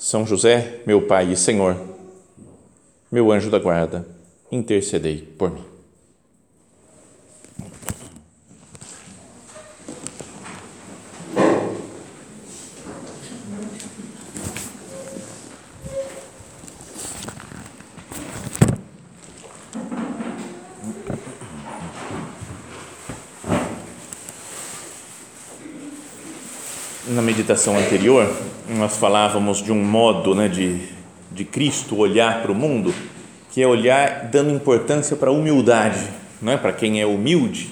São José, meu Pai e Senhor, meu anjo da guarda, intercedei por mim. na meditação anterior, nós falávamos de um modo né, de, de Cristo olhar para o mundo, que é olhar dando importância para a humildade. Né? Para quem é humilde,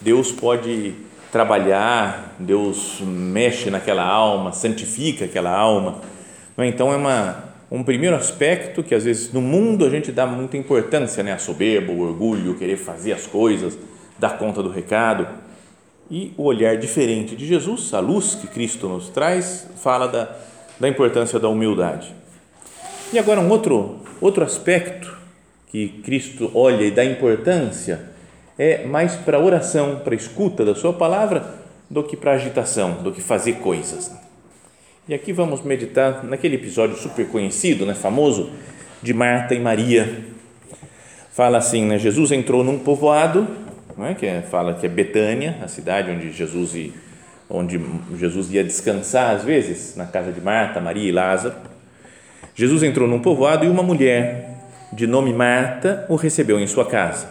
Deus pode trabalhar, Deus mexe naquela alma, santifica aquela alma. Né? Então, é uma, um primeiro aspecto que às vezes no mundo a gente dá muita importância, né? a soberba, o orgulho, querer fazer as coisas, dar conta do recado e o olhar diferente de Jesus, a luz que Cristo nos traz, fala da, da importância da humildade. E agora um outro, outro aspecto que Cristo olha e dá importância é mais para a oração, para a escuta da sua palavra, do que para a agitação, do que fazer coisas. E aqui vamos meditar naquele episódio super conhecido, né, famoso, de Marta e Maria. Fala assim, né, Jesus entrou num povoado não é? que é, fala que é Betânia, a cidade onde Jesus, ia, onde Jesus ia descansar às vezes, na casa de Marta, Maria e Lázaro. Jesus entrou num povoado e uma mulher de nome Marta o recebeu em sua casa.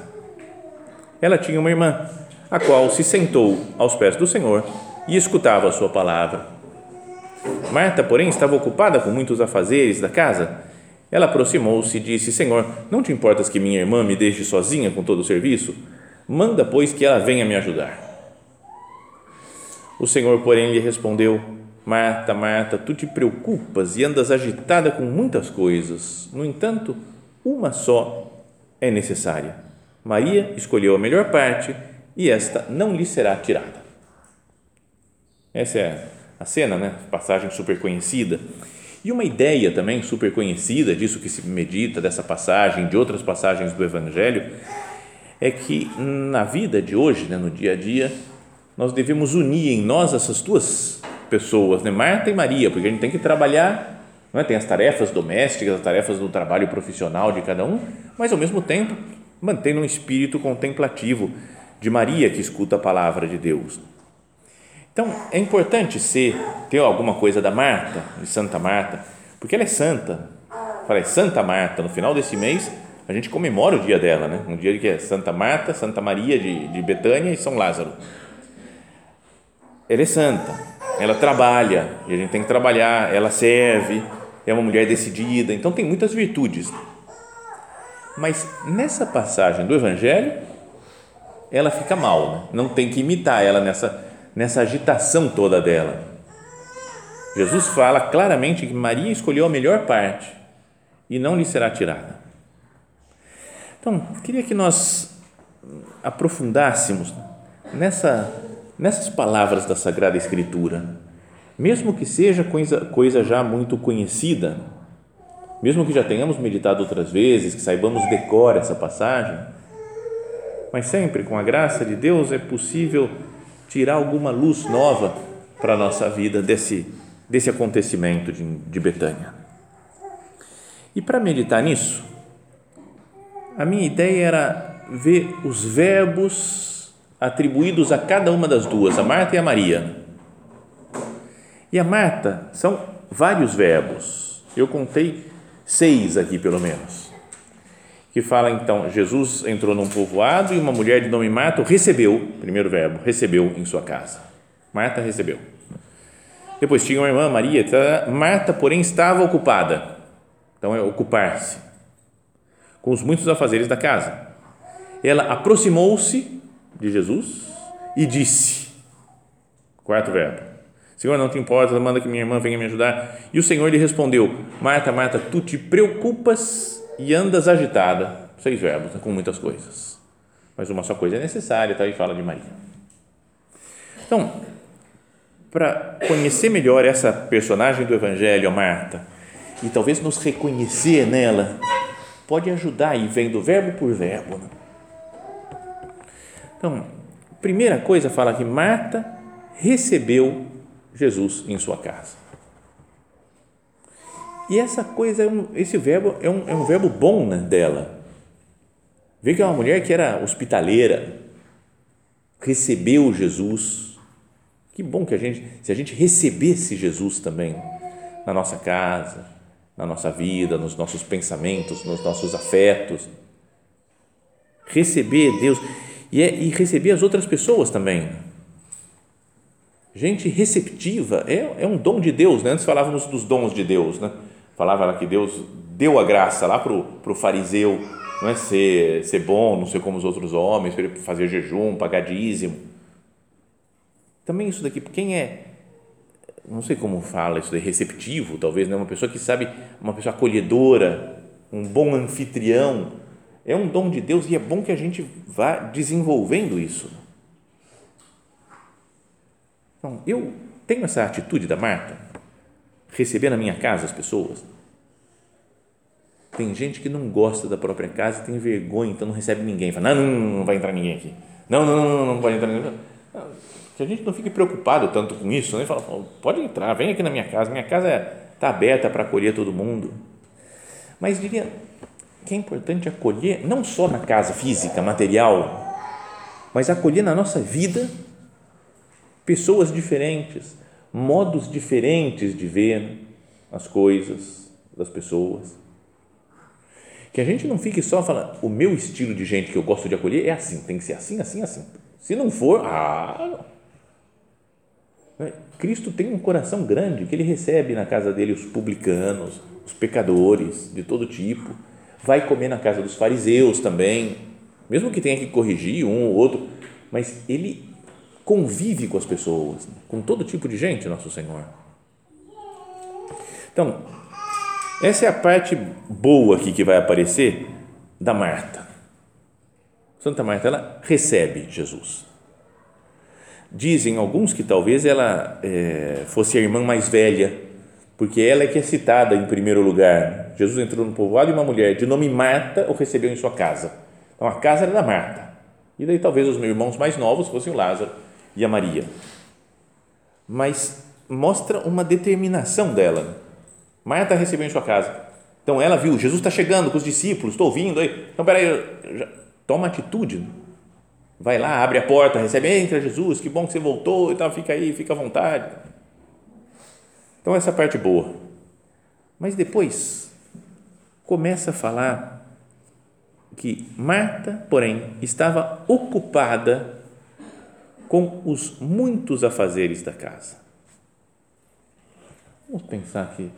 Ela tinha uma irmã, a qual se sentou aos pés do Senhor e escutava a sua palavra. Marta, porém, estava ocupada com muitos afazeres da casa. Ela aproximou-se e disse: Senhor, não te importas que minha irmã me deixe sozinha com todo o serviço? Manda, pois, que ela venha me ajudar. O Senhor, porém, lhe respondeu: Marta, Marta, tu te preocupas e andas agitada com muitas coisas. No entanto, uma só é necessária. Maria escolheu a melhor parte e esta não lhe será tirada. Essa é a cena, né? Passagem super conhecida. E uma ideia também super conhecida disso que se medita, dessa passagem, de outras passagens do Evangelho, é que na vida de hoje, né, no dia a dia, nós devemos unir em nós essas duas pessoas, né, Marta e Maria, porque a gente tem que trabalhar, não é? tem as tarefas domésticas, as tarefas do trabalho profissional de cada um, mas ao mesmo tempo mantendo um espírito contemplativo de Maria que escuta a palavra de Deus. Então é importante ser ter alguma coisa da Marta, de Santa Marta, porque ela é santa. Fala, é Santa Marta, no final desse mês a gente comemora o dia dela, né? Um dia que é Santa Marta, Santa Maria de, de Betânia e São Lázaro. Ela é santa, ela trabalha, e a gente tem que trabalhar, ela serve, é uma mulher decidida, então tem muitas virtudes. Mas nessa passagem do Evangelho, ela fica mal, né? não tem que imitar ela nessa, nessa agitação toda dela. Jesus fala claramente que Maria escolheu a melhor parte e não lhe será tirada. Então, queria que nós aprofundássemos nessa, nessas palavras da Sagrada Escritura, mesmo que seja coisa, coisa já muito conhecida, mesmo que já tenhamos meditado outras vezes, que saibamos decor essa passagem, mas sempre com a graça de Deus é possível tirar alguma luz nova para a nossa vida desse, desse acontecimento de, de Betânia. E para meditar nisso, a minha ideia era ver os verbos atribuídos a cada uma das duas, a Marta e a Maria. E a Marta são vários verbos. Eu contei seis aqui, pelo menos. Que fala então: Jesus entrou num povoado e uma mulher de nome Marta recebeu, primeiro verbo, recebeu em sua casa. Marta recebeu. Depois tinha uma irmã, Maria. Marta, porém, estava ocupada. Então é ocupar-se com os muitos afazeres da casa. Ela aproximou-se de Jesus e disse: quarto verbo, Senhor, não te importa, manda que minha irmã venha me ajudar. E o Senhor lhe respondeu: Marta, Marta, tu te preocupas e andas agitada. Seis verbos, né, com muitas coisas. Mas uma só coisa é necessária, tá? E fala de Maria. Então, para conhecer melhor essa personagem do Evangelho, Marta, e talvez nos reconhecer nela, pode ajudar aí, vendo verbo por verbo. Né? Então, primeira coisa fala que Marta recebeu Jesus em sua casa. E essa coisa, é um, esse verbo é um, é um verbo bom né, dela. Vê que é uma mulher que era hospitaleira, recebeu Jesus. Que bom que a gente, se a gente recebesse Jesus também na nossa casa, na nossa vida, nos nossos pensamentos, nos nossos afetos. Receber Deus e, é, e receber as outras pessoas também. Gente receptiva é, é um dom de Deus. Né? Antes falávamos dos dons de Deus. Né? Falava lá que Deus deu a graça lá para o fariseu não é ser, ser bom, não ser como os outros homens, fazer jejum, pagar dízimo. Também isso daqui, quem é não sei como fala isso de receptivo, talvez, né? uma pessoa que sabe, uma pessoa acolhedora, um bom anfitrião, é um dom de Deus e é bom que a gente vá desenvolvendo isso. Então, eu tenho essa atitude da Marta, receber na minha casa as pessoas. Tem gente que não gosta da própria casa, tem vergonha, então não recebe ninguém. Fala, não, não, não vai entrar ninguém aqui. Não, não, não, não vai entrar ninguém que a gente não fique preocupado tanto com isso, né? Fala, pode entrar, vem aqui na minha casa, minha casa está aberta para acolher todo mundo. Mas diria que é importante acolher não só na casa física, material, mas acolher na nossa vida pessoas diferentes, modos diferentes de ver as coisas das pessoas. Que a gente não fique só falando, o meu estilo de gente que eu gosto de acolher é assim, tem que ser assim, assim, assim. Se não for, ah? Cristo tem um coração grande que ele recebe na casa dele os publicanos, os pecadores de todo tipo, vai comer na casa dos fariseus também, mesmo que tenha que corrigir um ou outro, mas ele convive com as pessoas, com todo tipo de gente, nosso Senhor. Então, essa é a parte boa aqui que vai aparecer da Marta. Santa Marta, ela recebe Jesus. Dizem alguns que talvez ela é, fosse a irmã mais velha, porque ela é que é citada em primeiro lugar. Jesus entrou no povoado e uma mulher de nome Marta o recebeu em sua casa. Então a casa era da Marta. E daí talvez os meus irmãos mais novos fossem o Lázaro e a Maria. Mas mostra uma determinação dela. Marta recebeu em sua casa. Então ela viu, Jesus está chegando com os discípulos, estou vindo aí. Então peraí, toma atitude vai lá, abre a porta, recebe, entra Jesus, que bom que você voltou e tal, fica aí, fica à vontade. Então, essa parte boa. Mas depois, começa a falar que Marta, porém, estava ocupada com os muitos afazeres da casa. Vamos pensar que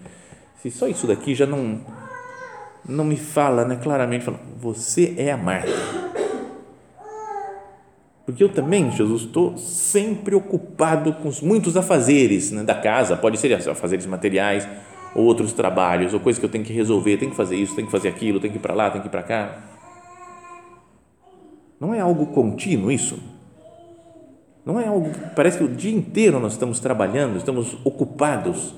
se só isso daqui já não não me fala, né, claramente, fala, você é a Marta porque eu também, Jesus, estou sempre ocupado com os muitos afazeres né, da casa, pode ser afazeres materiais ou outros trabalhos, ou coisas que eu tenho que resolver, tenho que fazer isso, tenho que fazer aquilo, tenho que ir para lá, tenho que ir para cá. Não é algo contínuo isso? Não é algo, parece que o dia inteiro nós estamos trabalhando, estamos ocupados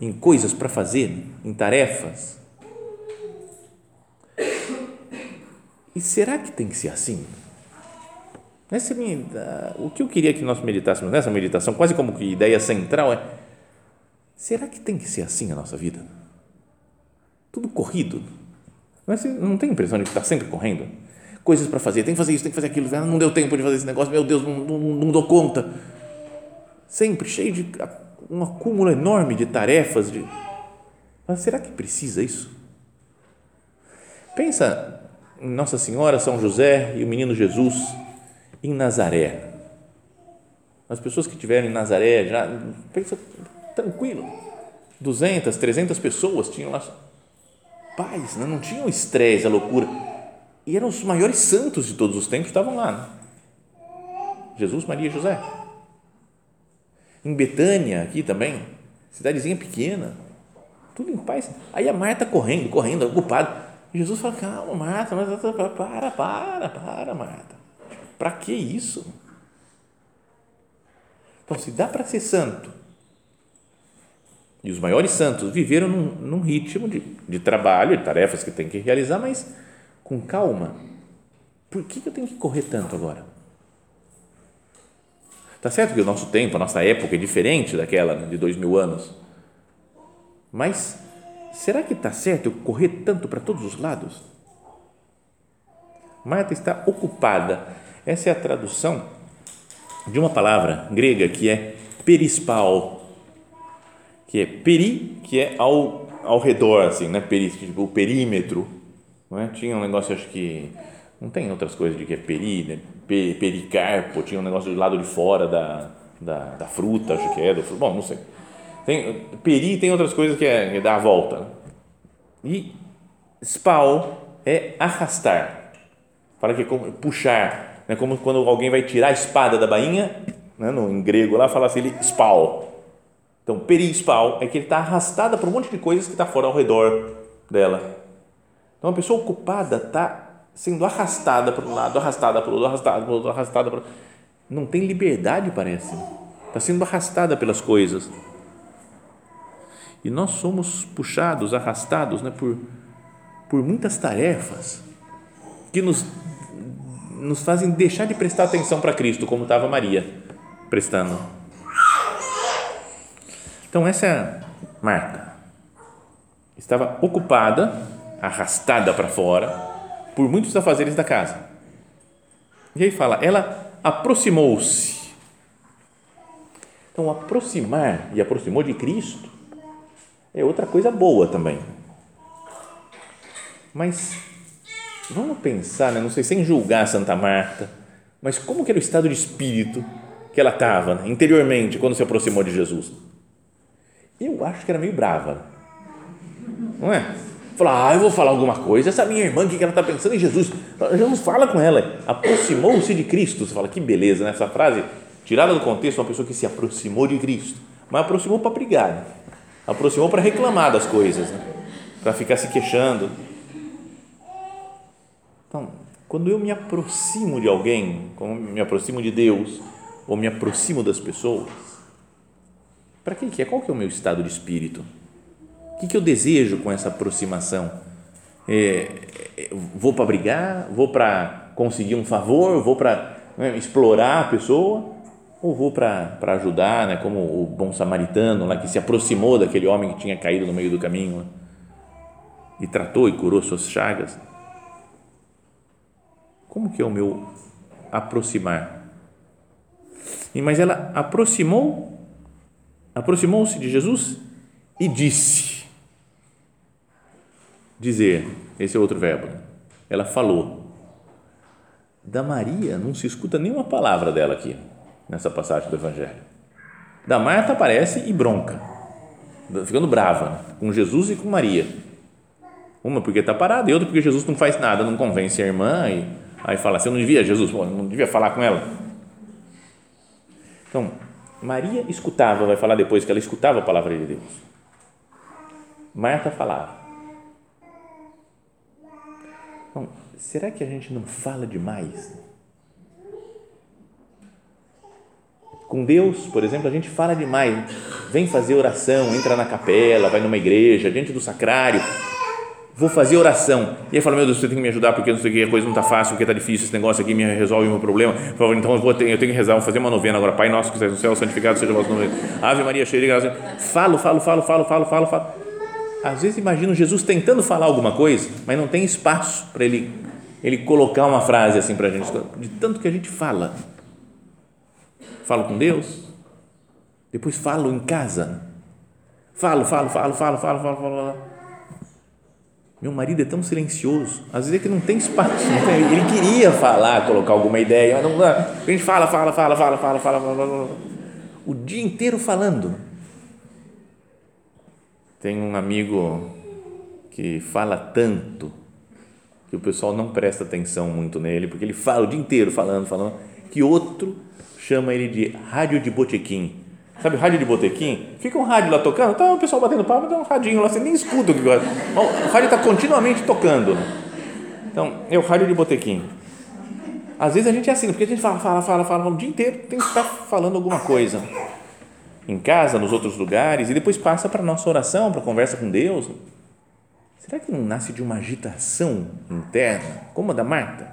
em coisas para fazer, em tarefas. E será que tem que ser assim? Nessa minha, o que eu queria que nós meditássemos nessa meditação, quase como que ideia central é: será que tem que ser assim a nossa vida? Tudo corrido. Não, é, não tem a impressão de que está sempre correndo? Coisas para fazer, tem que fazer isso, tem que fazer aquilo, ah, não deu tempo de fazer esse negócio, meu Deus, não, não, não dou conta. Sempre cheio de um acúmulo enorme de tarefas. De, mas será que precisa isso? Pensa em Nossa Senhora, São José e o menino Jesus em Nazaré. As pessoas que estiveram em Nazaré já pensa tranquilo. 200, 300 pessoas tinham lá paz, né? não tinham estresse, a loucura. E eram os maiores santos de todos os tempos estavam lá. Né? Jesus, Maria e José. Em Betânia, aqui também, cidadezinha pequena, tudo em paz. Aí a Marta correndo, correndo, ocupada. Jesus fala: Calma, Marta, mas para, para, para, Marta. Para que isso? Então, se dá para ser santo, e os maiores santos viveram num, num ritmo de, de trabalho, de tarefas que tem que realizar, mas com calma. Por que, eu tenho que correr tanto agora? Tá certo que o nosso tempo, a nossa época é diferente daquela de dois mil anos, mas será que está certo eu correr tanto para todos os lados? Marta está ocupada. Essa é a tradução de uma palavra grega que é perispal, que é peri, que é ao, ao redor, assim, né? Peri, tipo, o perímetro. Não é? Tinha um negócio, acho que. Não tem outras coisas de que é peri, né? pericarpo, tinha um negócio do lado de fora da, da, da fruta, acho que é. Do, bom, não sei. Tem, peri tem outras coisas que é, é dar a volta. Né? E spal é arrastar. Fala que é como puxar né, como quando alguém vai tirar a espada da bainha, né, no, em grego lá fala assim, ele spal. Então, perispal é que ele está arrastada por um monte de coisas que está fora ao redor dela. Então, a pessoa ocupada está sendo arrastada para um lado, arrastada para o outro, arrastada para o outro, arrastada para Não tem liberdade, parece. Está sendo arrastada pelas coisas. E nós somos puxados, arrastados né, por, por muitas tarefas que nos nos fazem deixar de prestar atenção para Cristo, como estava Maria prestando. Então, essa é Marta. Estava ocupada, arrastada para fora, por muitos afazeres da casa. E aí fala, ela aproximou-se. Então, aproximar e aproximou de Cristo é outra coisa boa também. Mas Vamos pensar, né? não sei sem julgar Santa Marta, mas como que era o estado de espírito que ela estava né? interiormente quando se aproximou de Jesus? Eu acho que era meio brava, não é? Falar, ah, eu vou falar alguma coisa, essa minha irmã, o que ela está pensando em Jesus? Jesus fala com ela, aproximou-se de Cristo. Você fala, que beleza, né? Essa frase, tirada do contexto, uma pessoa que se aproximou de Cristo, mas aproximou para brigar, né? aproximou para reclamar das coisas, né? para ficar se queixando então, quando eu me aproximo de alguém, como me aproximo de Deus, ou me aproximo das pessoas, para que é? Qual que é o meu estado de espírito? O que, que eu desejo com essa aproximação? É, é vou para brigar? Vou para conseguir um favor? Vou para né, explorar a pessoa? Ou vou para ajudar, né, como o bom samaritano lá que se aproximou daquele homem que tinha caído no meio do caminho né, e tratou e curou suas chagas? Como que é o meu aproximar? Mas ela aproximou, aproximou-se de Jesus e disse. Dizer, esse é outro verbo. Ela falou. Da Maria não se escuta nenhuma palavra dela aqui, nessa passagem do Evangelho. Da Marta aparece e bronca, ficando brava né? com Jesus e com Maria. Uma porque está parada e outra porque Jesus não faz nada, não convence a irmã e Aí fala, você não devia, Jesus, não devia falar com ela? Então, Maria escutava, vai falar depois que ela escutava a palavra de Deus. Marta falava. Então, será que a gente não fala demais? Com Deus, por exemplo, a gente fala demais. Vem fazer oração, entra na capela, vai numa igreja, diante do sacrário, vou fazer oração. E aí fala, meu Deus, você tem que me ajudar porque não sei o que, a coisa não está fácil, porque está difícil esse negócio aqui, me resolve o meu problema. Falo, então eu, vou eu tenho que rezar, vou fazer uma novena agora. Pai nosso que estás no céu, santificado seja o vosso nome. Ave Maria, cheia de graça. Falo, falo, falo, falo, falo, falo, falo. Às vezes imagino Jesus tentando falar alguma coisa, mas não tem espaço para ele, ele colocar uma frase assim para a gente, de tanto que a gente fala. Falo com Deus, depois falo em casa. Falo, falo, falo, falo, falo, falo, falo. falo meu marido é tão silencioso, às vezes é que não tem espaço. Ele queria falar, colocar alguma ideia, mas não dá. A gente fala, fala, fala, fala, fala, fala, fala, o dia inteiro falando. Tem um amigo que fala tanto que o pessoal não presta atenção muito nele, porque ele fala o dia inteiro falando, falando, que outro chama ele de rádio de botequim Sabe, rádio de botequim? Fica um rádio lá tocando, tá o pessoal batendo palma, tem um radinho lá, você nem escuta o que gosta. O rádio está continuamente tocando. Então, é o rádio de botequim. Às vezes a gente é assim, porque a gente fala, fala, fala, fala, o dia inteiro tem que estar falando alguma coisa. Em casa, nos outros lugares, e depois passa para a nossa oração, para a conversa com Deus. Será que não nasce de uma agitação interna, como a da Marta?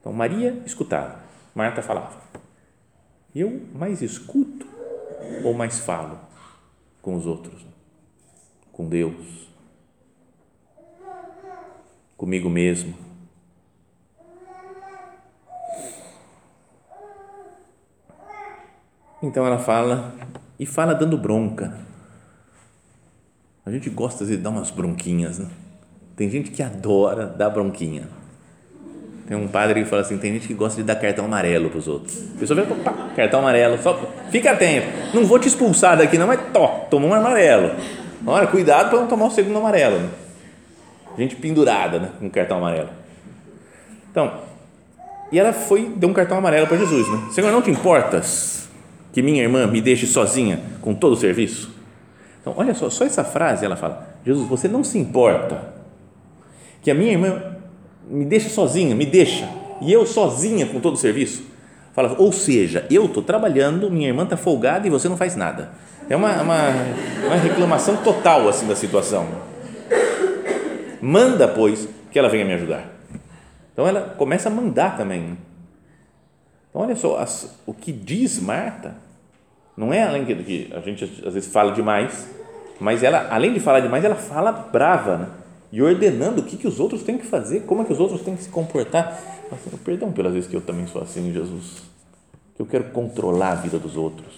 Então, Maria escutava, Marta falava. Eu mais escuto ou mais falo com os outros? Com Deus? Comigo mesmo? Então ela fala e fala dando bronca. A gente gosta de dar umas bronquinhas, né? Tem gente que adora dar bronquinha. Tem um padre que fala assim: tem gente que gosta de dar cartão amarelo para os outros. A pessoa vê, opa, cartão amarelo, só fica atento. Não vou te expulsar daqui, não, mas to, toma um amarelo. Olha, cuidado para não tomar o segundo amarelo. Né? Gente pendurada né, com cartão amarelo. Então, e ela foi, deu um cartão amarelo para Jesus. Né? Senhor, não te importas que minha irmã me deixe sozinha com todo o serviço? Então, olha só, só essa frase ela fala: Jesus, você não se importa que a minha irmã me deixa sozinha, me deixa, e eu sozinha com todo o serviço. Fala, ou seja, eu estou trabalhando, minha irmã está folgada e você não faz nada. É uma, uma, uma reclamação total assim da situação. Manda, pois, que ela venha me ajudar. Então ela começa a mandar também. Então olha só, as, o que diz Marta, não é além do que a gente às vezes fala demais, mas ela, além de falar demais, ela fala brava, né? E ordenando o que, que os outros têm que fazer, como é que os outros têm que se comportar. Assim, perdão pelas vezes que eu também sou assim, Jesus, que eu quero controlar a vida dos outros.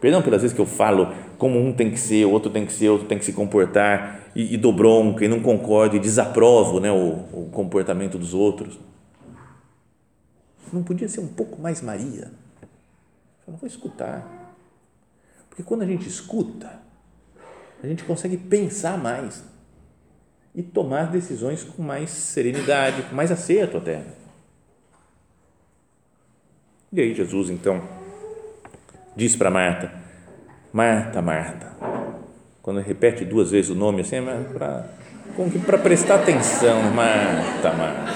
Perdão pelas vezes que eu falo como um tem que ser, o outro tem que ser, o outro tem que se comportar, e, e dou bronca, e não concordo, e desaprovo né, o, o comportamento dos outros. Não podia ser um pouco mais Maria? Eu não vou escutar. Porque quando a gente escuta, a gente consegue pensar mais e tomar decisões com mais serenidade, com mais acerto até. E aí Jesus então diz para Marta, Marta, Marta, quando repete duas vezes o nome assim, é para para prestar atenção, Marta, Marta.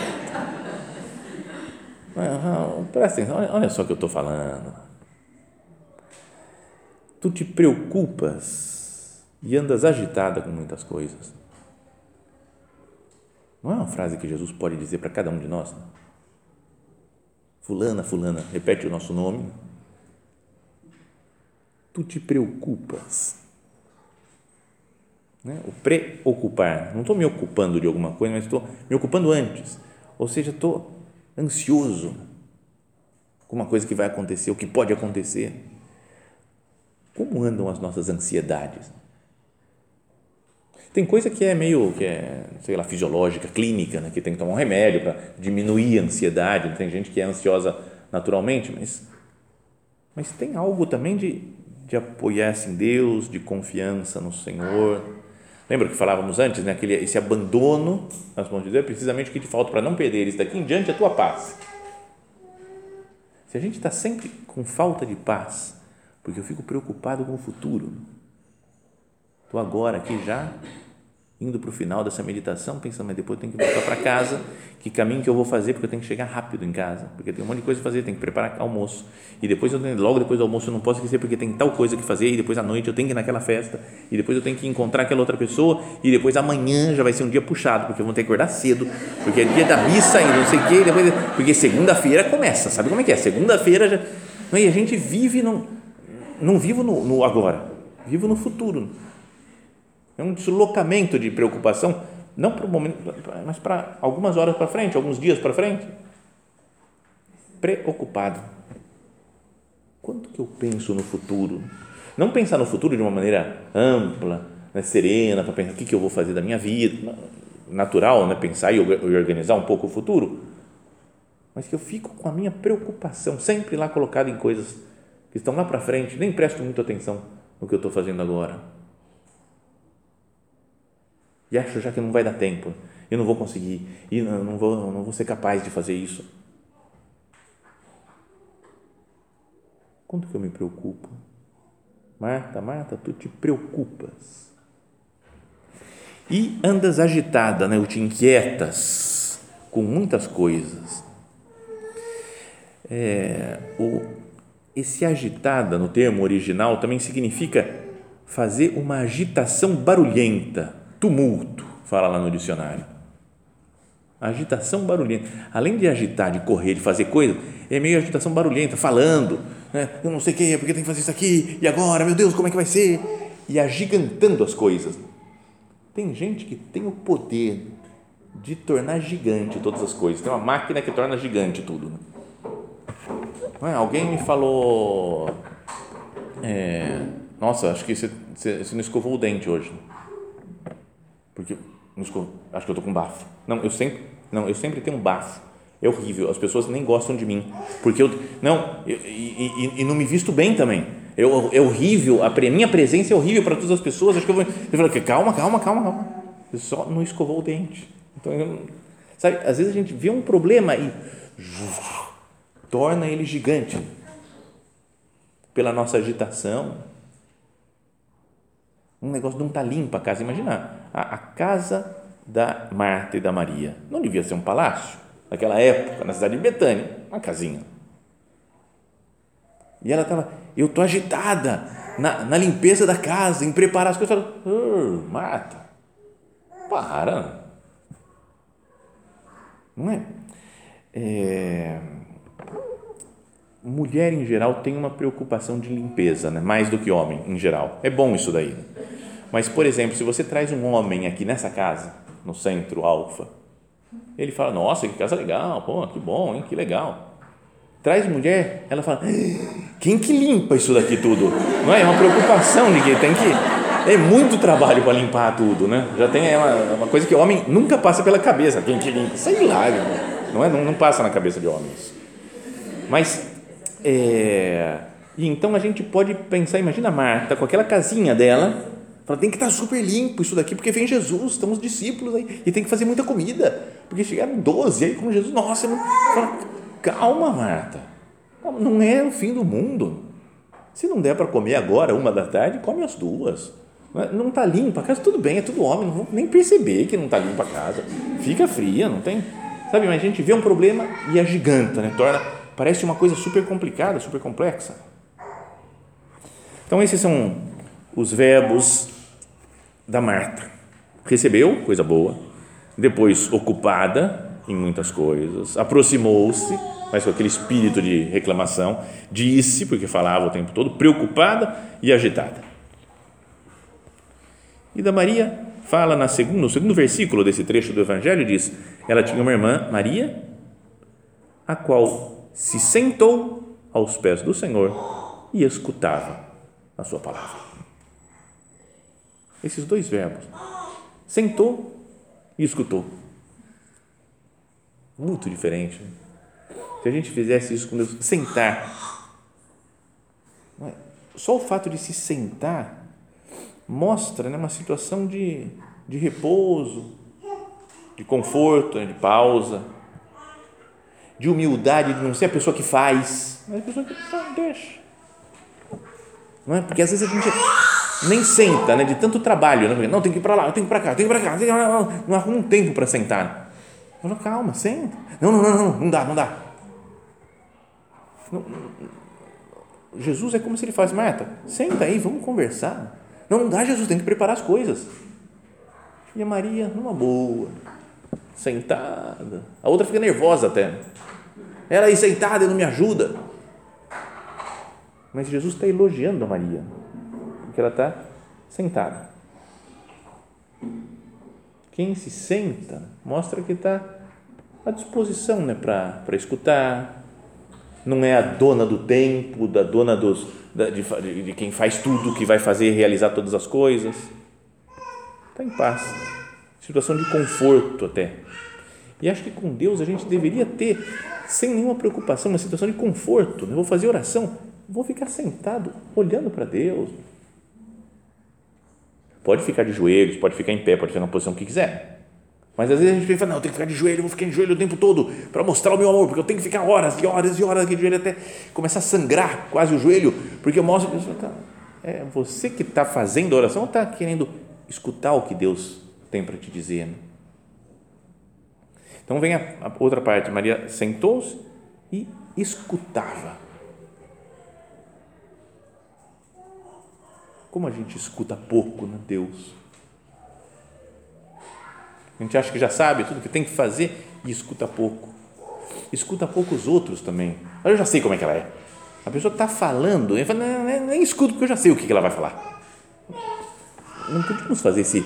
Presta atenção, olha só o que eu estou falando. Tu te preocupas e andas agitada com muitas coisas não é uma frase que Jesus pode dizer para cada um de nós? Né? Fulana, fulana, repete o nosso nome. Tu te preocupas. Né? O preocupar. Não estou me ocupando de alguma coisa, mas estou me ocupando antes. Ou seja, estou ansioso com uma coisa que vai acontecer, o que pode acontecer. Como andam as nossas ansiedades? Tem coisa que é meio, que é, sei lá, fisiológica, clínica, né? que tem que tomar um remédio para diminuir a ansiedade. Tem gente que é ansiosa naturalmente, mas, mas tem algo também de, de apoiar-se em Deus, de confiança no Senhor. Lembra que falávamos antes, né? Aquele, esse abandono nas mãos de Deus é precisamente o que te falta para não perder isso daqui em diante a tua paz. Se a gente está sempre com falta de paz, porque eu fico preocupado com o futuro, estou agora aqui já indo para o final dessa meditação, pensando, mas depois eu tenho que voltar para casa, que caminho que eu vou fazer, porque eu tenho que chegar rápido em casa, porque tem um monte de coisa a fazer, tem que preparar almoço, e depois eu tenho, logo depois do almoço eu não posso esquecer, porque tem tal coisa que fazer, e depois à noite eu tenho que ir naquela festa, e depois eu tenho que encontrar aquela outra pessoa, e depois amanhã já vai ser um dia puxado, porque eu vou ter que acordar cedo, porque é dia da missa e não sei o quê, depois, porque segunda-feira começa, sabe como é que é? Segunda-feira já, e a gente vive, não, não vivo no, no agora, vivo no futuro, é um deslocamento de preocupação, não para o momento, mas para algumas horas para frente, alguns dias para frente. Preocupado. Quanto que eu penso no futuro? Não pensar no futuro de uma maneira ampla, né, serena, para pensar o que, que eu vou fazer da minha vida, natural, né, pensar e organizar um pouco o futuro, mas que eu fico com a minha preocupação sempre lá colocada em coisas que estão lá para frente, nem presto muita atenção no que eu estou fazendo agora e acho já que não vai dar tempo, eu não vou conseguir, e não, vou, não vou ser capaz de fazer isso. Quanto que eu me preocupo? Marta, Marta, tu te preocupas. E andas agitada, né? ou te inquietas com muitas coisas. É, o, esse agitada, no termo original, também significa fazer uma agitação barulhenta, tumulto, fala lá no dicionário. Agitação barulhenta. Além de agitar, de correr, de fazer coisa, é meio agitação barulhenta, falando, né? eu não sei o que, é porque tem que fazer isso aqui, e agora, meu Deus, como é que vai ser? E agigantando as coisas. Tem gente que tem o poder de tornar gigante todas as coisas. Tem uma máquina que torna gigante tudo. Né? Alguém me falou, é, nossa, acho que você, você, você, não escovou o dente hoje. Porque escovou, acho que eu tô com bafo. Não, eu sempre, não, eu sempre tenho um bafo. É horrível. As pessoas nem gostam de mim porque eu não e, e, e não me visto bem também. Eu, é horrível. A minha presença é horrível para todas as pessoas. Acho que eu vou. Eu falo, calma, calma, calma, calma. Você só não escovou o dente. Então, eu, sabe, às vezes a gente vê um problema e torna ele gigante pela nossa agitação. Um negócio não está limpa a casa. Imagina a, casa da Marta e da Maria. Não devia ser um palácio naquela época, na cidade de Betânia, uma casinha. E ela estava, eu estou agitada na, na, limpeza da casa, em preparar as coisas. Oh, Marta, para. Não é? é? Mulher em geral tem uma preocupação de limpeza, né? mais do que homem em geral. É bom isso daí. Mas, por exemplo, se você traz um homem aqui nessa casa, no centro alfa, ele fala: Nossa, que casa legal, pô, que bom, hein, que legal. Traz mulher, ela fala: Quem que limpa isso daqui tudo? Não é? É uma preocupação de tem que. É muito trabalho para limpar tudo, né? Já tem é uma, uma, coisa que o homem nunca passa pela cabeça. Quem que limpa? Sei lá, não é? Não, não passa na cabeça de homens. Mas, é, e então a gente pode pensar, imagina a Marta com aquela casinha dela, Fala, tem que estar super limpo isso daqui, porque vem Jesus, estamos discípulos aí, e tem que fazer muita comida, porque chegaram 12, aí com Jesus, nossa, fala, calma, Marta, não é o fim do mundo. Se não der para comer agora, uma da tarde, come as duas. Não está limpa a casa, tudo bem, é tudo homem, não vou nem perceber que não está limpa a casa. Fica fria, não tem. Sabe, mas a gente vê um problema e agiganta, né? Torna, parece uma coisa super complicada, super complexa. Então, esses são os verbos da Marta. Recebeu, coisa boa, depois ocupada em muitas coisas, aproximou-se, mas com aquele espírito de reclamação, disse, porque falava o tempo todo, preocupada e agitada. E da Maria, fala na segundo, no segundo versículo desse trecho do Evangelho, diz: ela tinha uma irmã, Maria, a qual se sentou aos pés do Senhor e escutava a sua palavra. Esses dois verbos. Sentou e escutou. Muito diferente. Né? Se a gente fizesse isso com Deus, sentar. É? Só o fato de se sentar mostra né, uma situação de, de repouso, de conforto, né, de pausa, de humildade, de não ser a pessoa que faz, mas a pessoa que deixa. Não é? Porque às vezes a gente nem senta, né, de tanto trabalho, né? não, tem que ir para lá, tem que ir para cá, tem que ir para cá, não, não arruma um tempo para sentar. Falo, calma, senta. Não, não, não, não, não dá, não dá. Não, Jesus é como se ele faz, Marta, senta aí, vamos conversar. Não, não dá, Jesus, tem que preparar as coisas. E a Maria, numa boa, sentada. A outra fica nervosa até. Ela aí sentada e não me ajuda. Mas Jesus está elogiando a Maria porque ela está sentada. Quem se senta mostra que está à disposição né, para escutar, não é a dona do tempo, da dona dos, da, de, de, quem faz tudo, que vai fazer realizar todas as coisas. Está em paz, situação de conforto até. E acho que com Deus a gente deveria ter, sem nenhuma preocupação, uma situação de conforto. Né? Vou fazer oração, vou ficar sentado olhando para Deus, Pode ficar de joelhos, pode ficar em pé, pode ficar na posição que quiser. Mas às vezes a gente fala, não, eu tenho que ficar de joelho, eu vou ficar de joelho o tempo todo para mostrar o meu amor, porque eu tenho que ficar horas e horas e horas aqui de joelho até começar a sangrar quase o joelho, porque eu mostro que tá, é você que está fazendo oração ou está querendo escutar o que Deus tem para te dizer. Né? Então vem a, a outra parte, Maria sentou-se e escutava. Como a gente escuta pouco, né, Deus? A gente acha que já sabe tudo que tem que fazer e escuta pouco. Escuta pouco os outros também. Eu já sei como é que ela é. A pessoa está falando, eu falo, nem, nem escuto porque eu já sei o que ela vai falar. Não podemos fazer esse,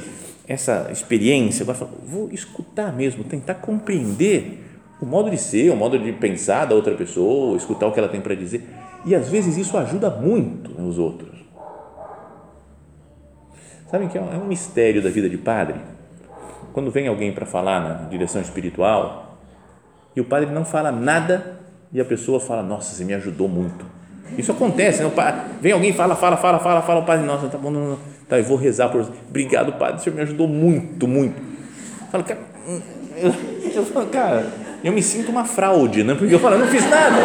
essa experiência. Agora, vou escutar mesmo, tentar compreender o modo de ser, o modo de pensar da outra pessoa, escutar o que ela tem para dizer. E às vezes isso ajuda muito né, os outros. Sabem que é um, é um mistério da vida de padre? quando vem alguém para falar na direção espiritual e o padre não fala nada e a pessoa fala, nossa, você me ajudou muito. Isso acontece, né? vem alguém fala, fala, fala, fala, fala, o padre, nossa, tá bom, não, não, tá, eu vou rezar por você. Obrigado, padre, o senhor me ajudou muito, muito. Fala, cara, eu, eu falo, cara, eu me sinto uma fraude, né? Porque eu falo, não fiz nada.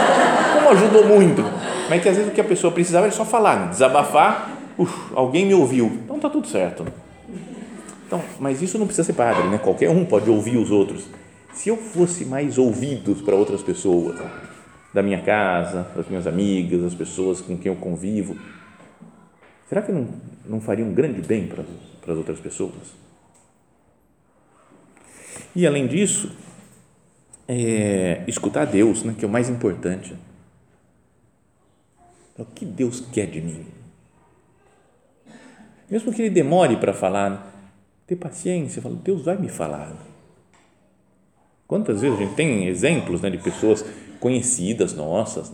Como ajudou muito? Mas é que às vezes o que a pessoa precisava era só falar, né? desabafar, uf, alguém me ouviu. Então tá tudo certo. Então, mas isso não precisa ser padre, né? Qualquer um pode ouvir os outros. Se eu fosse mais ouvidos para outras pessoas, da minha casa, das minhas amigas, das pessoas com quem eu convivo, será que não, não faria um grande bem para, para as outras pessoas? E além disso, é, escutar Deus, né, que é o mais importante. O que Deus quer de mim? Mesmo que ele demore para falar, ter paciência, fala, Deus vai me falar. Quantas vezes a gente tem exemplos né, de pessoas conhecidas nossas,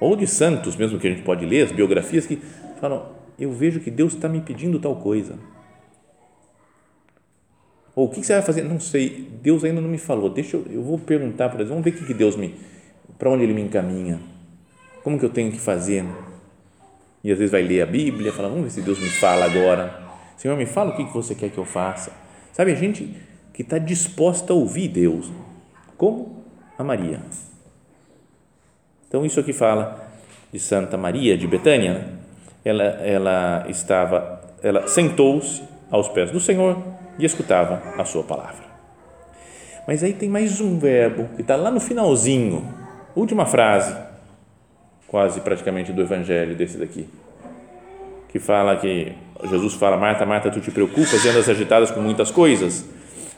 ou de santos mesmo que a gente pode ler, as biografias que falam, eu vejo que Deus está me pedindo tal coisa. Ou o que você vai fazer? Não sei, Deus ainda não me falou. Deixa eu, eu vou perguntar para Deus, vamos ver o que Deus me, para onde Ele me encaminha, como que eu tenho que fazer. E às vezes vai ler a Bíblia, fala, vamos ver se Deus me fala agora Senhor, me fala o que você quer que eu faça. Sabe, a gente que está disposta a ouvir Deus, como a Maria. Então, isso aqui fala de Santa Maria de Betânia. Né? Ela, ela estava, ela sentou-se aos pés do Senhor e escutava a sua palavra. Mas aí tem mais um verbo que está lá no finalzinho, última frase, quase praticamente do evangelho desse daqui, que fala que Jesus fala: Marta, Marta, tu te preocupas e andas agitadas com muitas coisas.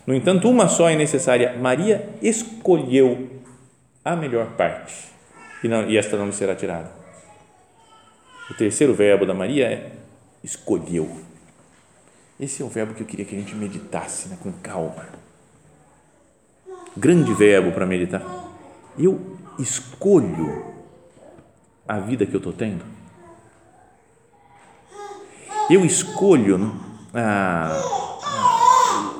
No entanto, uma só é necessária. Maria escolheu a melhor parte e, não, e esta não lhe será tirada. O terceiro verbo da Maria é escolheu. Esse é o verbo que eu queria que a gente meditasse né, com calma. Grande verbo para meditar. Eu escolho a vida que eu estou tendo eu escolho né,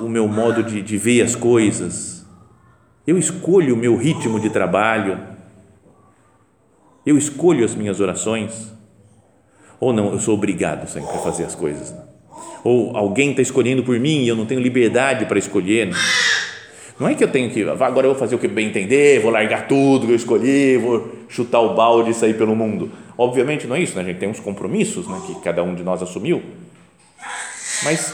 o meu modo de, de ver as coisas, eu escolho o meu ritmo de trabalho, eu escolho as minhas orações, ou não, eu sou obrigado sempre a fazer as coisas, né? ou alguém está escolhendo por mim e eu não tenho liberdade para escolher. Né? Não é que eu tenho que, agora eu vou fazer o que bem entender, vou largar tudo que eu escolhi, vou chutar o balde e sair pelo mundo. Obviamente não é isso, né? a gente tem uns compromissos né, que cada um de nós assumiu. Mas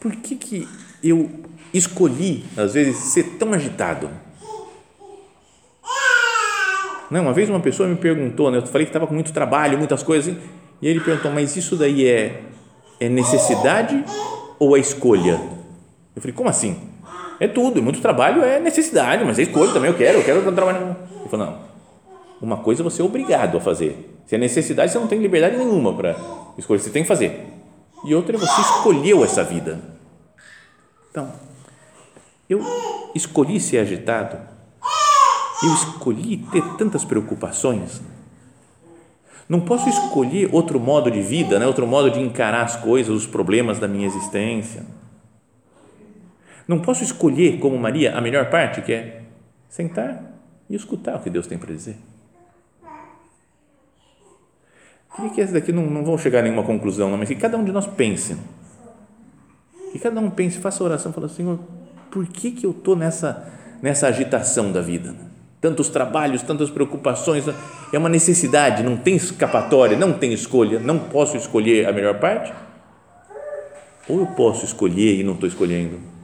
por que, que eu escolhi, às vezes, ser tão agitado? Não, uma vez uma pessoa me perguntou, né, eu falei que estava com muito trabalho, muitas coisas, e ele perguntou, mas isso daí é, é necessidade ou é escolha? Eu falei, como assim? É tudo, muito trabalho é necessidade, mas é escolha também, eu quero, eu quero trabalhar. Ele falou, não, uma coisa você é obrigado a fazer. Se é necessidade, você não tem liberdade nenhuma para escolher, você tem que fazer. E outra é você escolheu essa vida. Então, eu escolhi ser agitado, eu escolhi ter tantas preocupações. Não posso escolher outro modo de vida, né? outro modo de encarar as coisas, os problemas da minha existência. Não posso escolher, como Maria, a melhor parte, que é sentar e escutar o que Deus tem para dizer. Queria que esse daqui não, não vão chegar a nenhuma conclusão, não, mas que cada um de nós pense. Que cada um pense, faça oração, fala, Senhor, por que, que eu estou nessa, nessa agitação da vida? Tantos trabalhos, tantas preocupações, é uma necessidade, não tem escapatória, não tem escolha, não posso escolher a melhor parte? Ou eu posso escolher e não estou escolhendo?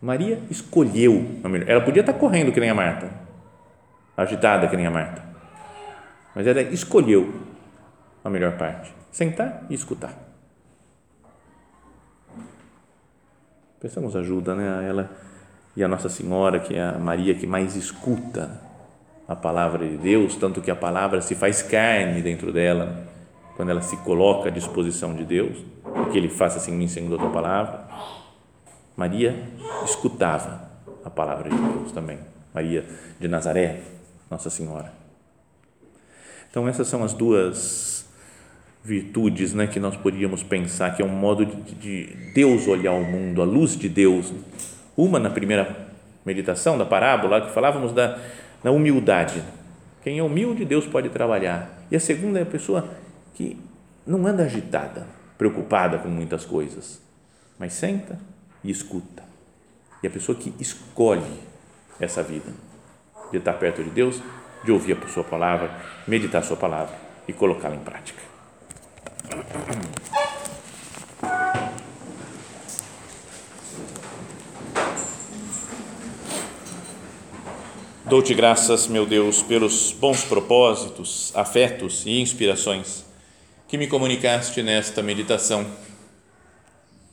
Maria escolheu a melhor. Ela podia estar correndo que nem a Marta, agitada que nem a Marta, mas ela escolheu a melhor parte: sentar e escutar. Pensamos ajuda, né? Ela e a Nossa Senhora, que é a Maria que mais escuta a palavra de Deus, tanto que a palavra se faz carne dentro dela, quando ela se coloca à disposição de Deus, que Ele faça assim em Senhor, a tua palavra. Maria escutava a palavra de Deus também. Maria de Nazaré, Nossa Senhora. Então, essas são as duas virtudes né, que nós podíamos pensar que é um modo de, de Deus olhar o mundo, a luz de Deus. Uma na primeira meditação da parábola, que falávamos da, da humildade. Quem é humilde, Deus pode trabalhar. E a segunda é a pessoa que não anda agitada, preocupada com muitas coisas, mas senta e escuta. E a pessoa que escolhe essa vida, de estar perto de Deus, de ouvir a sua palavra, meditar a sua palavra e colocá-la em prática. Dou-te graças, meu Deus, pelos bons propósitos, afetos e inspirações que me comunicaste nesta meditação.